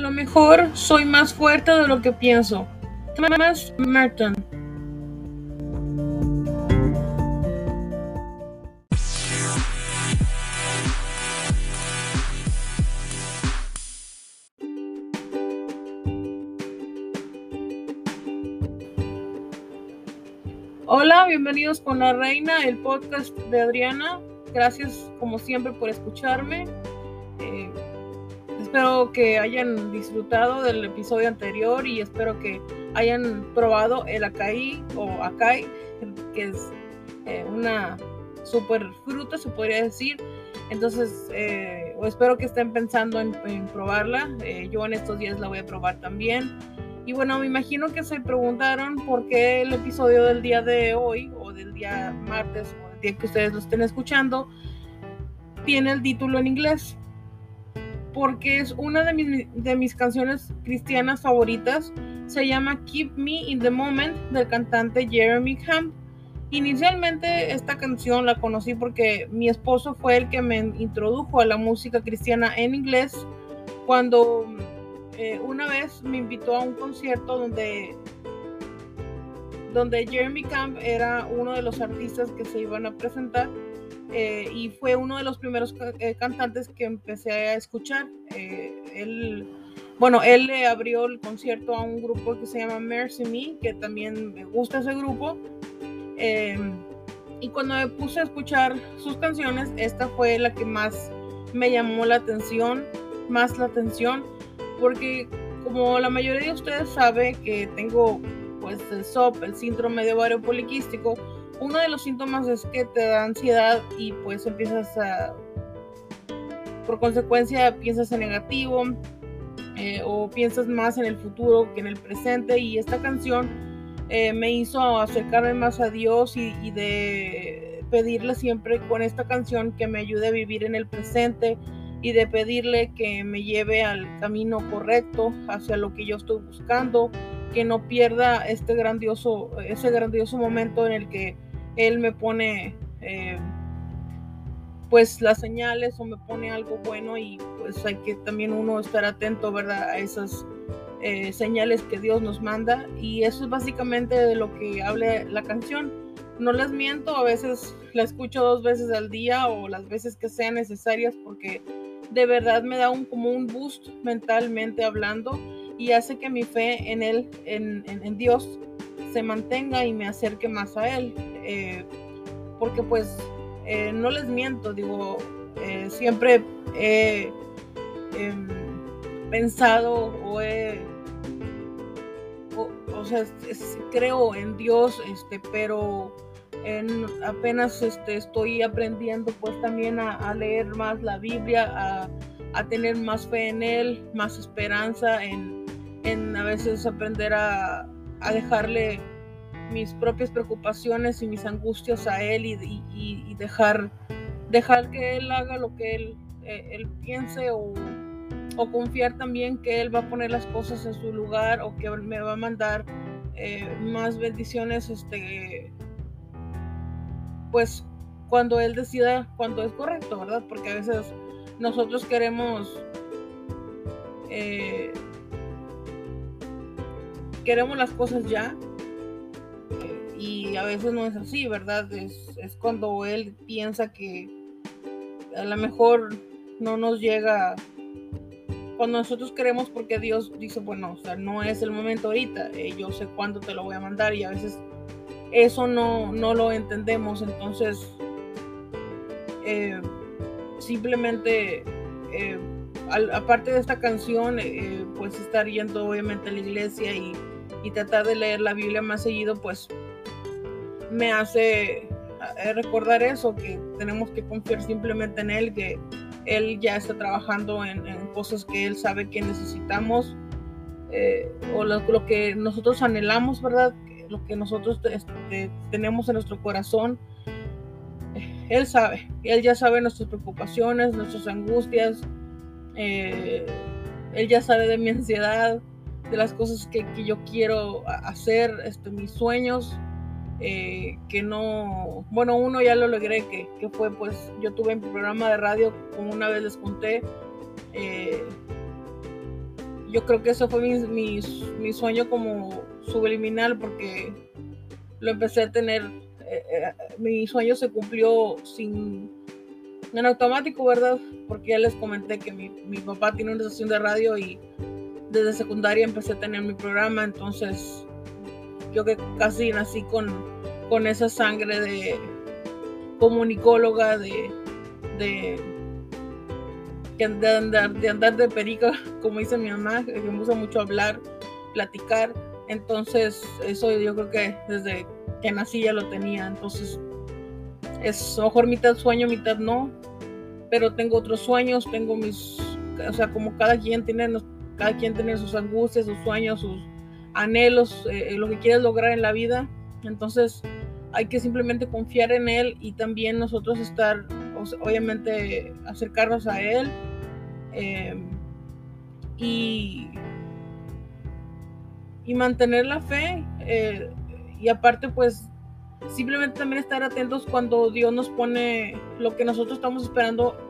lo mejor soy más fuerte de lo que pienso. Thomas Merton. Hola, bienvenidos con la reina, el podcast de Adriana. Gracias como siempre por escucharme. Eh, espero que hayan disfrutado del episodio anterior y espero que hayan probado el acai o acai, que es eh, una super fruta, se podría decir. Entonces, eh, espero que estén pensando en, probarla. yo en estos días la voy a probar también. Y bueno, me imagino que se preguntaron por qué el episodio del día de hoy, o del día martes, o el día que ustedes lo estén escuchando, tiene el título en inglés. Porque es una de mis, de mis canciones cristianas favoritas. Se llama Keep Me in the Moment del cantante Jeremy Camp. Inicialmente esta canción la conocí porque mi esposo fue el que me introdujo a la música cristiana en inglés cuando eh, una vez me invitó a un concierto donde, donde Jeremy Camp era uno de los artistas que se iban a presentar eh, y fue uno de los primeros eh, cantantes que empecé a escuchar. él, bueno, él le abrió el concierto a un grupo que se llama Mercy Me, que también me gusta ese grupo. y cuando me puse a escuchar sus canciones, esta fue la que más me llamó la atención, más la atención porque como la mayoría de ustedes sabe que tengo pues el SOP, el síndrome de ovario poliquístico, uno de los síntomas es que te da ansiedad y pues empiezas a, por consecuencia piensas en negativo eh, o piensas más en el futuro que en el presente. Y esta canción eh, me hizo acercarme más a Dios y, de pedirle siempre con esta canción que me ayude a vivir en el presente, y de pedirle que me lleve al camino correcto hacia lo que yo estoy buscando, que no pierda este grandioso, ese grandioso momento en el que él me pone eh, pues las señales o me pone algo bueno y pues hay que también uno estar atento, ¿verdad? A esas eh, señales que Dios nos manda y eso es básicamente de lo que habla la canción. No les miento, a veces la escucho dos veces al día o las veces que sean necesarias porque de verdad me da un, como un boost mentalmente hablando y hace que mi fe en Él, en, Dios, se mantenga y me acerque más a Él. Eh, porque pues eh, no les miento, digo, eh, siempre he em, pensado o he, o, sea, creo en Dios, este, pero apenas este, estoy aprendiendo pues también a, leer más la Biblia, a, tener más fe en Él, más esperanza, en, a veces aprender a, dejarle mis propias preocupaciones y mis angustias a Él y, dejar, dejar que Él haga lo que Él, eh, piense o, o, confiar también que Él va a poner las cosas en su lugar o que me va a mandar eh, más bendiciones este, pues cuando él decida cuando es correcto, ¿verdad? Porque a veces nosotros queremos eh, queremos las cosas ya y a veces no es así, ¿verdad? Es, es, cuando él piensa que a lo mejor no nos llega cuando nosotros queremos porque Dios dice, bueno, o sea, no es el momento ahorita, eh, yo sé cuándo te lo voy a mandar y a veces eso no, lo entendemos. Entonces, eh, simplemente, eh, aparte de esta canción, pues estar yendo obviamente a la iglesia y, tratar de leer la Biblia más seguido, pues me hace recordar eso, que tenemos que confiar simplemente en Él, que Él ya está trabajando en, cosas que Él sabe que necesitamos. o lo, lo, que nosotros anhelamos, ¿verdad? lo que nosotros este, tenemos en nuestro corazón. Él sabe, Él ya sabe nuestras preocupaciones, nuestras angustias, eh, Él ya sabe de mi ansiedad, de las cosas que, yo quiero hacer, este, mis sueños, eh, que no, bueno, uno ya lo logré, que, que, fue pues, yo tuve un programa de radio, como una vez les conté, eh, yo creo que eso fue mi, mi, sueño como subliminal porque lo empecé a tener, eh, mi sueño se cumplió sin, en automático, ¿verdad? Porque ya les comenté que mi, mi papá tiene una estación de radio y desde secundaria empecé a tener mi programa, entonces yo que casi nací con, con esa sangre de comunicóloga, de, de, de, andar, de andar de perica, como dice mi mamá, que me gusta mucho hablar, platicar. Entonces, eso yo creo que desde que nací ya lo tenía. Entonces, es mejor mitad sueño, mitad no. Pero tengo otros sueños, tengo mis, o sea, como cada quien tiene, cada quien tiene sus angustias, sus sueños, sus anhelos, eh, lo que quieres lograr en la vida. Entonces, hay que simplemente confiar en Él y también nosotros estar, obviamente, acercarnos a Él. Eh, y, y, mantener la fe. Eh, y aparte, pues, simplemente también estar atentos cuando Dios nos pone lo que nosotros estamos esperando.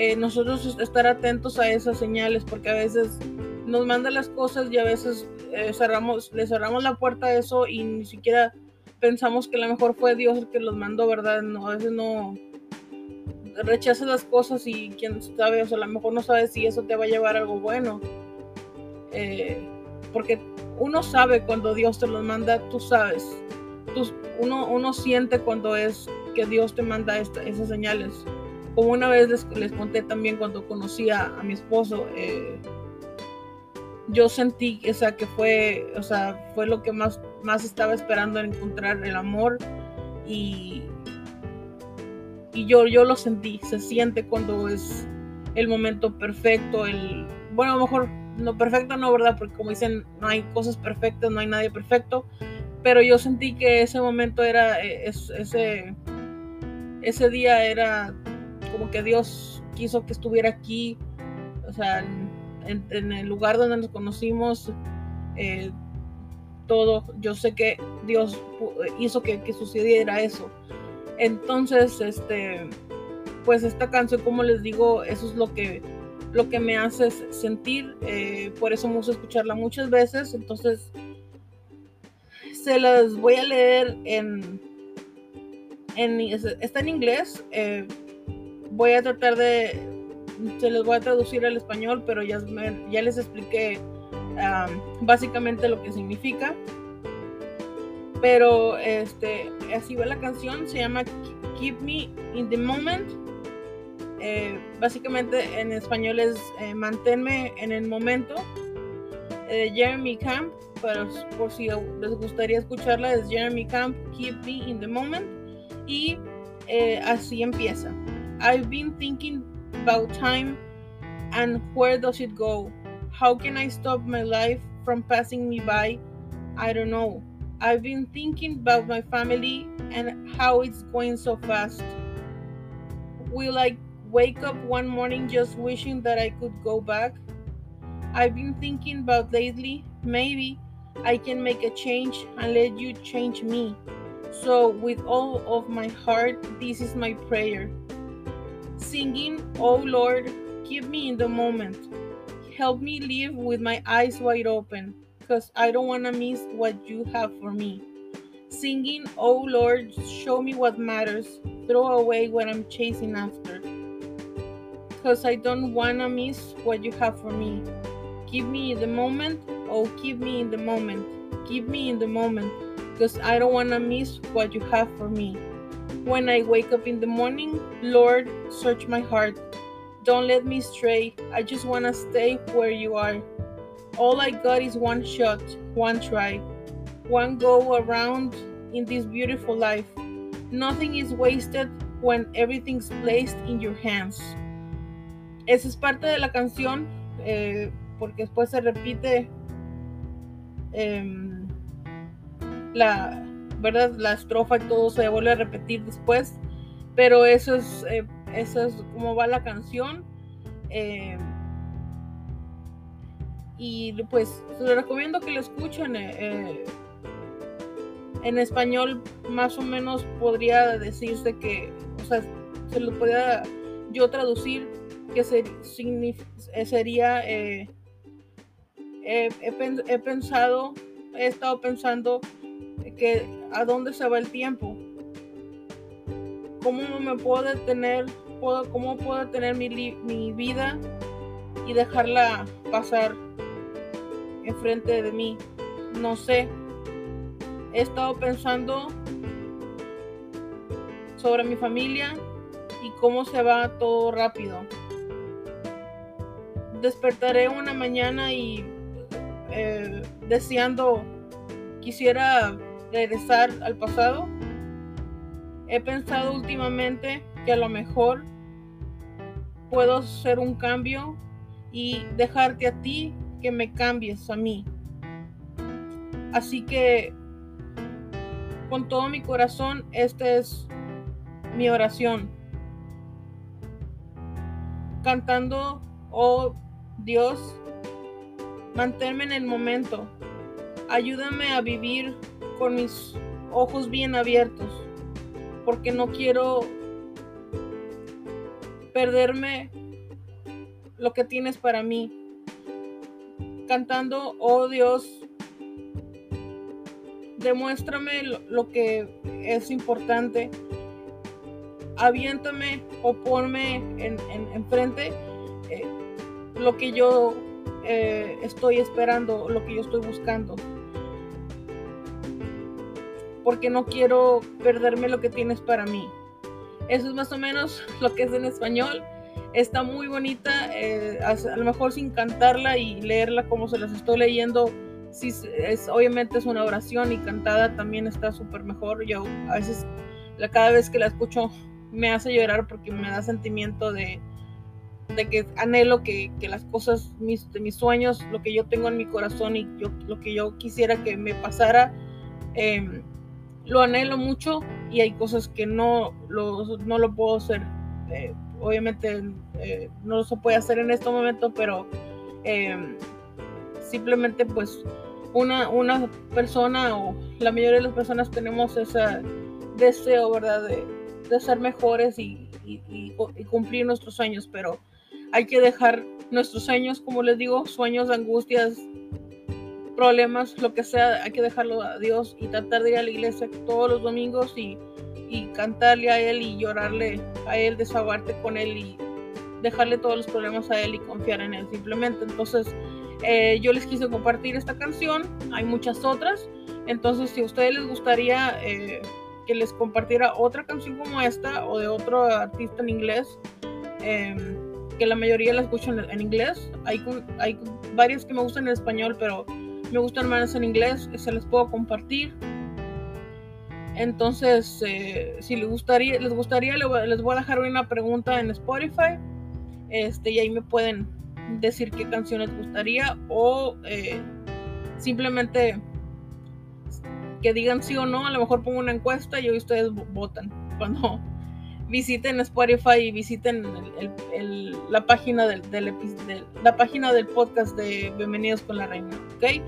Eh, nosotros estar atentos a esas señales, porque a veces nos manda las cosas y a veces cerramos, le cerramos la puerta a eso y ni siquiera pensamos que a lo mejor fue Dios el que los mandó, ¿verdad? No, a veces no rechazas las cosas y quién sabe, o sea, a lo mejor no sabes si eso te va a llevar a algo bueno. Eh, porque uno sabe cuando Dios te los manda, tú sabes. uno, uno siente cuando es que Dios te manda esas señales. Como una vez les, les conté también cuando conocí a, mi esposo, eh, yo sentí, o sea, que fue, o sea, fue lo que más, más estaba esperando en encontrar el amor y, y yo, yo lo sentí, se siente cuando es el momento perfecto, el, bueno, a lo mejor no perfecto, no, ¿verdad? Porque como dicen, no hay cosas perfectas, no hay nadie perfecto, pero yo sentí que ese momento era, e, ese, ese día era como que Dios quiso que estuviera aquí, o sea, en, el lugar donde nos conocimos, eh, todo, yo sé que Dios hizo que, sucediera eso. Entonces, este, pues esta canción, como les digo, eso es lo que, lo que me hace sentir, eh, por eso me gusta escucharla muchas veces, entonces se las voy a leer en, en está en inglés, eh, voy a tratar de, se los voy a traducir al español, pero ya, les expliqué básicamente lo que significa. Pero este, así va la canción, se llama Keep Me in the Moment. Eh, básicamente en español es eh, manténme en el momento. Eh, Jeremy Camp, pero por si les gustaría escucharla, es Jeremy Camp, Keep Me in the Moment. Y así empieza. I've been thinking about time and where does it go? How can I stop my life from passing me by? I don't know. I've been thinking about my family and how it's going so fast. Will I wake up one morning just wishing that I could go back? I've been thinking about lately, maybe I can make a change and let you change me. So, with all of my heart, this is my prayer singing, Oh Lord, keep me in the moment. Help me live with my eyes wide open, because I don't want to miss what you have for me. Singing, Oh Lord, show me what matters. Throw away what I'm chasing after. Because I don't want to miss what you have for me. Keep me in the moment. Oh, keep me in the moment. Keep me in the moment. Because I don't want to miss what you have for me. When I wake up in the morning, Lord, search my heart. Don't let me stray. I just want to stay where you are. All I got is one shot, one try, one go around in this beautiful life. Nothing is wasted when everything's placed in your hands. Esa es parte de la canción, eh, porque después se repite eh, la, ¿verdad? La estrofa y todo se vuelve a repetir después, pero eso es, eh, eso es como va la canción. Eh, y pues les recomiendo que lo escuchen. Eh, en español más o menos podría decirse que, o sea, se lo podría yo traducir que sería he, pensado, he estado pensando que a dónde se va el tiempo. ¿Cómo me puedo detener? Puedo, ¿Cómo puedo tener mi, mi vida y dejarla pasar enfrente de mí? No sé. He estado pensando sobre mi familia y cómo se va todo rápido. Despertaré una mañana y eh, deseando quisiera regresar al pasado. He pensado últimamente que a lo mejor puedo hacer un cambio y dejarte a ti que me cambies a mí. Así que con todo mi corazón, esta es mi oración. Cantando, oh Dios, manténme en el momento. Ayúdame a vivir con mis ojos bien abiertos, porque no quiero perderme lo que tienes para mí. Cantando, oh Dios, demuéstrame lo, que es importante. Aviéntame o ponme en, enfrente eh, lo que yo eh, estoy esperando, lo que yo estoy buscando. Porque no quiero perderme lo que tienes para mí. Eso es más o menos lo que es en español. Está muy bonita, eh, a, lo mejor sin cantarla y leerla como se las estoy leyendo. Sí, es, obviamente es una oración y cantada también está súper mejor. Yo a veces, cada vez que la escucho, me hace llorar porque me da sentimiento de, de que anhelo que, las cosas, mis, de mis sueños, lo que yo tengo en mi corazón y yo, lo que yo quisiera que me pasara, em, lo anhelo mucho y hay cosas que no lo, no lo puedo hacer. Eh, obviamente eh, no se puede hacer en este momento, pero em, simplemente pues una, una persona o la mayoría de las personas tenemos ese deseo, ¿verdad? De, de ser mejores y, y, cumplir nuestros sueños, pero hay que dejar nuestros sueños, como les digo, sueños, angustias, problemas, lo que sea, hay que dejarlo a Dios y tratar de ir a la iglesia todos los domingos y, cantarle a Él y llorarle a Él, desahogarte con Él y dejarle todos los problemas a Él y confiar en Él simplemente. Entonces, eh, yo les quise compartir esta canción, hay muchas otras, entonces si a ustedes les gustaría eh, que les compartiera otra canción como esta o de otro artista en inglés, eh, que la mayoría la escucho en, inglés. Hay, hay varias que me gustan en español, pero me gustan más en inglés. Se les puedo compartir. Entonces, eh, si les gustaría, les gustaría, les voy a dejar una pregunta en Spotify. Este, y ahí me pueden decir qué canciones gustaría o eh, simplemente que digan sí o no. A lo mejor pongo una encuesta y hoy ustedes votan cuando visiten Spotify y visiten la, página del, la página del podcast de Bienvenidos con la Reina, ¿ok?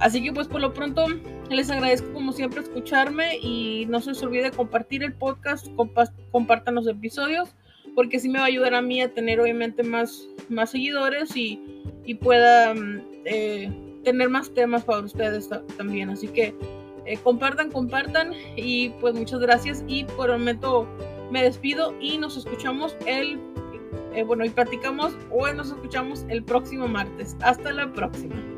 Así que pues por lo pronto les agradezco como siempre escucharme y no se les olvide compartir el podcast, compartan los episodios, porque sí me va a ayudar a mí a tener obviamente más, más seguidores y, pueda mm, eh, tener más temas para ustedes también. Así que eh, compartan, compartan y pues muchas gracias y por el momento me despido y nos escuchamos el, eh, bueno, y platicamos o nos escuchamos el próximo martes. Hasta la próxima.